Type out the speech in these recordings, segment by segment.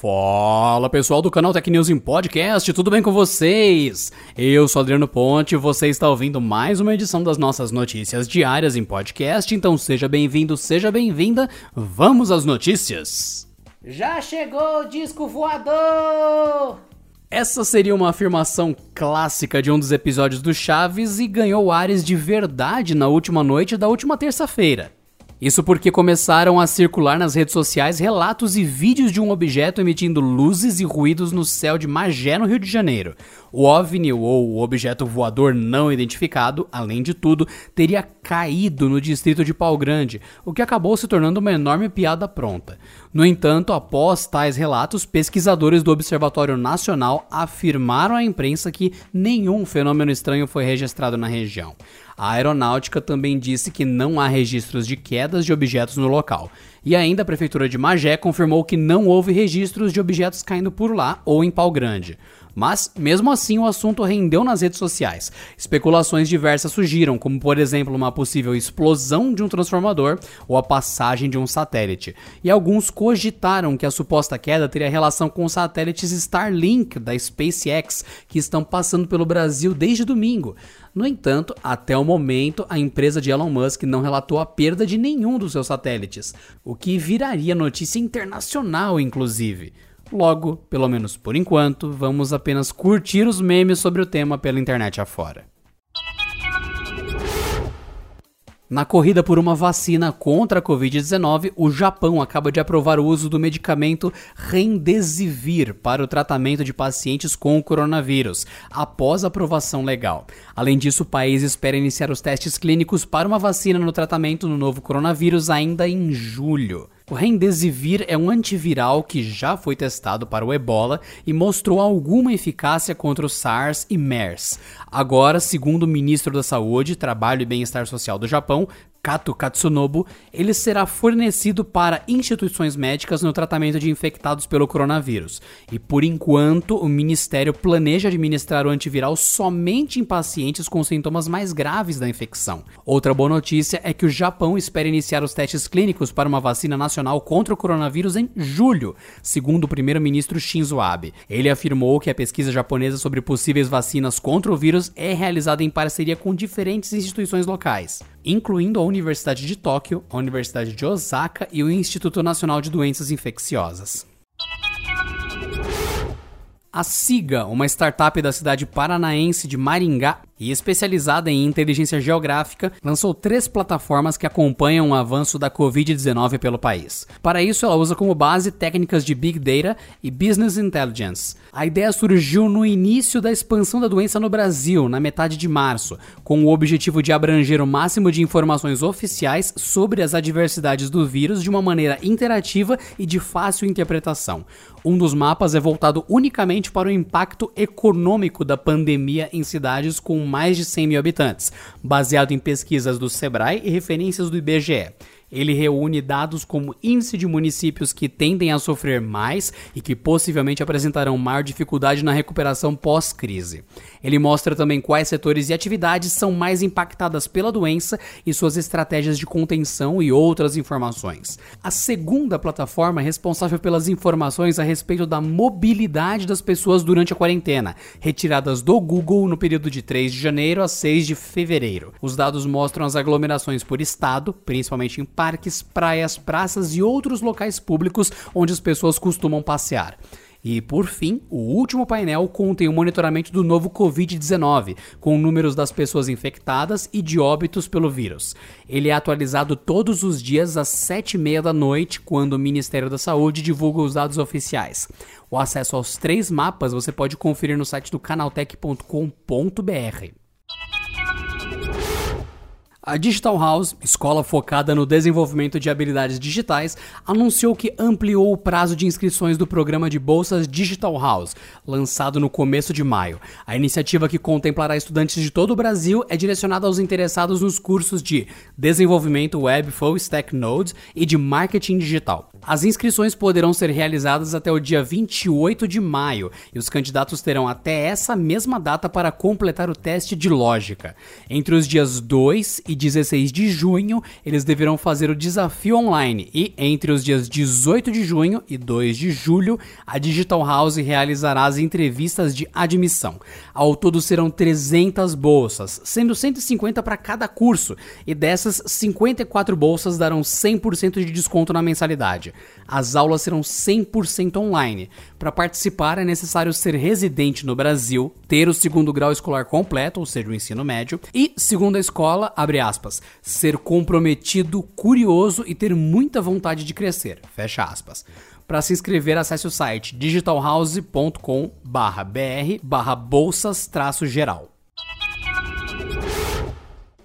Fala pessoal do canal Tech News em Podcast, tudo bem com vocês? Eu sou Adriano Ponte e você está ouvindo mais uma edição das nossas notícias diárias em podcast, então seja bem-vindo, seja bem-vinda, vamos às notícias! Já chegou o disco voador! Essa seria uma afirmação clássica de um dos episódios do Chaves e ganhou ares de verdade na última noite da última terça-feira. Isso porque começaram a circular nas redes sociais relatos e vídeos de um objeto emitindo luzes e ruídos no céu de Magé, no Rio de Janeiro. O OVNI, ou o objeto voador não identificado, além de tudo, teria caído no distrito de Pau Grande, o que acabou se tornando uma enorme piada pronta. No entanto, após tais relatos, pesquisadores do Observatório Nacional afirmaram à imprensa que nenhum fenômeno estranho foi registrado na região. A aeronáutica também disse que não há registros de quedas de objetos no local. E ainda a prefeitura de Magé confirmou que não houve registros de objetos caindo por lá ou em pau grande. Mas, mesmo assim, o assunto rendeu nas redes sociais. Especulações diversas surgiram, como por exemplo uma possível explosão de um transformador ou a passagem de um satélite. E alguns cogitaram que a suposta queda teria relação com os satélites Starlink da SpaceX, que estão passando pelo Brasil desde domingo. No entanto, até o momento, a empresa de Elon Musk não relatou a perda de nenhum dos seus satélites, o que viraria notícia internacional, inclusive. Logo, pelo menos por enquanto, vamos apenas curtir os memes sobre o tema pela internet afora. Na corrida por uma vacina contra a Covid-19, o Japão acaba de aprovar o uso do medicamento Remdesivir para o tratamento de pacientes com o coronavírus, após aprovação legal. Além disso, o país espera iniciar os testes clínicos para uma vacina no tratamento do novo coronavírus ainda em julho. O Remdesivir é um antiviral que já foi testado para o ebola e mostrou alguma eficácia contra o SARS e MERS. Agora, segundo o ministro da Saúde, Trabalho e Bem-Estar Social do Japão, Kato Katsunobu, ele será fornecido para instituições médicas no tratamento de infectados pelo coronavírus. E por enquanto, o ministério planeja administrar o antiviral somente em pacientes com sintomas mais graves da infecção. Outra boa notícia é que o Japão espera iniciar os testes clínicos para uma vacina nacional contra o coronavírus em julho, segundo o primeiro-ministro Shinzo Abe. Ele afirmou que a pesquisa japonesa sobre possíveis vacinas contra o vírus é realizada em parceria com diferentes instituições locais, incluindo a Universidade de Tóquio, a Universidade de Osaka e o Instituto Nacional de Doenças Infecciosas. A SIGA, uma startup da cidade paranaense de Maringá, e especializada em inteligência geográfica, lançou três plataformas que acompanham o avanço da Covid-19 pelo país. Para isso, ela usa como base técnicas de Big Data e Business Intelligence. A ideia surgiu no início da expansão da doença no Brasil, na metade de março, com o objetivo de abranger o máximo de informações oficiais sobre as adversidades do vírus de uma maneira interativa e de fácil interpretação. Um dos mapas é voltado unicamente para o impacto econômico da pandemia em cidades com mais de 100 mil habitantes, baseado em pesquisas do Sebrae e referências do IBGE. Ele reúne dados como índice de municípios que tendem a sofrer mais e que possivelmente apresentarão maior dificuldade na recuperação pós-crise. Ele mostra também quais setores e atividades são mais impactadas pela doença e suas estratégias de contenção e outras informações. A segunda plataforma é responsável pelas informações a respeito da mobilidade das pessoas durante a quarentena, retiradas do Google no período de 3 de janeiro a 6 de fevereiro. Os dados mostram as aglomerações por estado, principalmente em parques, praias, praças e outros locais públicos onde as pessoas costumam passear. E por fim, o último painel contém o monitoramento do novo Covid-19, com números das pessoas infectadas e de óbitos pelo vírus. Ele é atualizado todos os dias às 7h30 da noite, quando o Ministério da Saúde divulga os dados oficiais. O acesso aos três mapas você pode conferir no site do canaltech.com.br. A Digital House, escola focada no desenvolvimento de habilidades digitais, anunciou que ampliou o prazo de inscrições do programa de bolsas Digital House, lançado no começo de maio. A iniciativa que contemplará estudantes de todo o Brasil é direcionada aos interessados nos cursos de desenvolvimento web full stack node e de marketing digital. As inscrições poderão ser realizadas até o dia 28 de maio e os candidatos terão até essa mesma data para completar o teste de lógica. Entre os dias 2 e 16 de junho, eles deverão fazer o desafio online e entre os dias 18 de junho e 2 de julho, a Digital House realizará as entrevistas de admissão. Ao todo serão 300 bolsas, sendo 150 para cada curso, e dessas 54 bolsas darão 100% de desconto na mensalidade. As aulas serão 100% online. Para participar é necessário ser residente no Brasil, ter o segundo grau escolar completo, ou seja, o ensino médio, e, segundo a escola, abre aspas, ser comprometido, curioso e ter muita vontade de crescer, fecha aspas. Para se inscrever, acesse o site digitalhouse.com/br/bolsas-geral.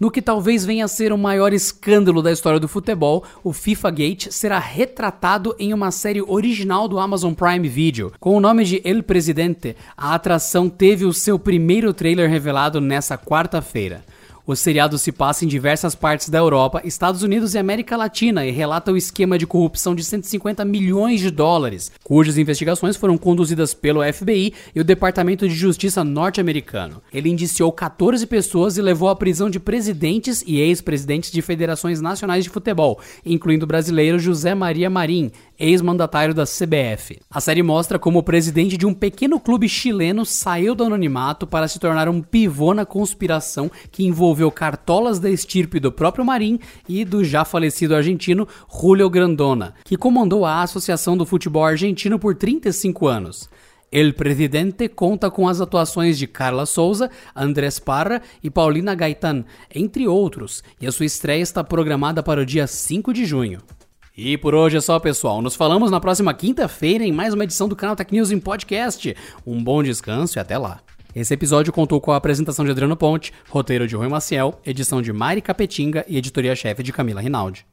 No que talvez venha a ser o maior escândalo da história do futebol, o FIFA Gate será retratado em uma série original do Amazon Prime Video. Com o nome de El Presidente, a atração teve o seu primeiro trailer revelado nessa quarta-feira. O seriado se passa em diversas partes da Europa, Estados Unidos e América Latina e relata o esquema de corrupção de 150 milhões de dólares, cujas investigações foram conduzidas pelo FBI e o Departamento de Justiça norte-americano. Ele indiciou 14 pessoas e levou à prisão de presidentes e ex-presidentes de federações nacionais de futebol, incluindo o brasileiro José Maria Marim, ex-mandatário da CBF. A série mostra como o presidente de um pequeno clube chileno saiu do anonimato para se tornar um pivô na conspiração que envolveu cartolas da estirpe do próprio Marim e do já falecido argentino Julio Grandona, que comandou a Associação do Futebol Argentino por 35 anos. El Presidente conta com as atuações de Carla Souza, Andrés Parra e Paulina Gaetan, entre outros, e a sua estreia está programada para o dia 5 de junho. E por hoje é só, pessoal. Nos falamos na próxima quinta-feira em mais uma edição do canal Tech News em Podcast. Um bom descanso e até lá. Esse episódio contou com a apresentação de Adriano Ponte, roteiro de Rui Maciel, edição de Mari Capetinga e editoria-chefe de Camila Rinaldi.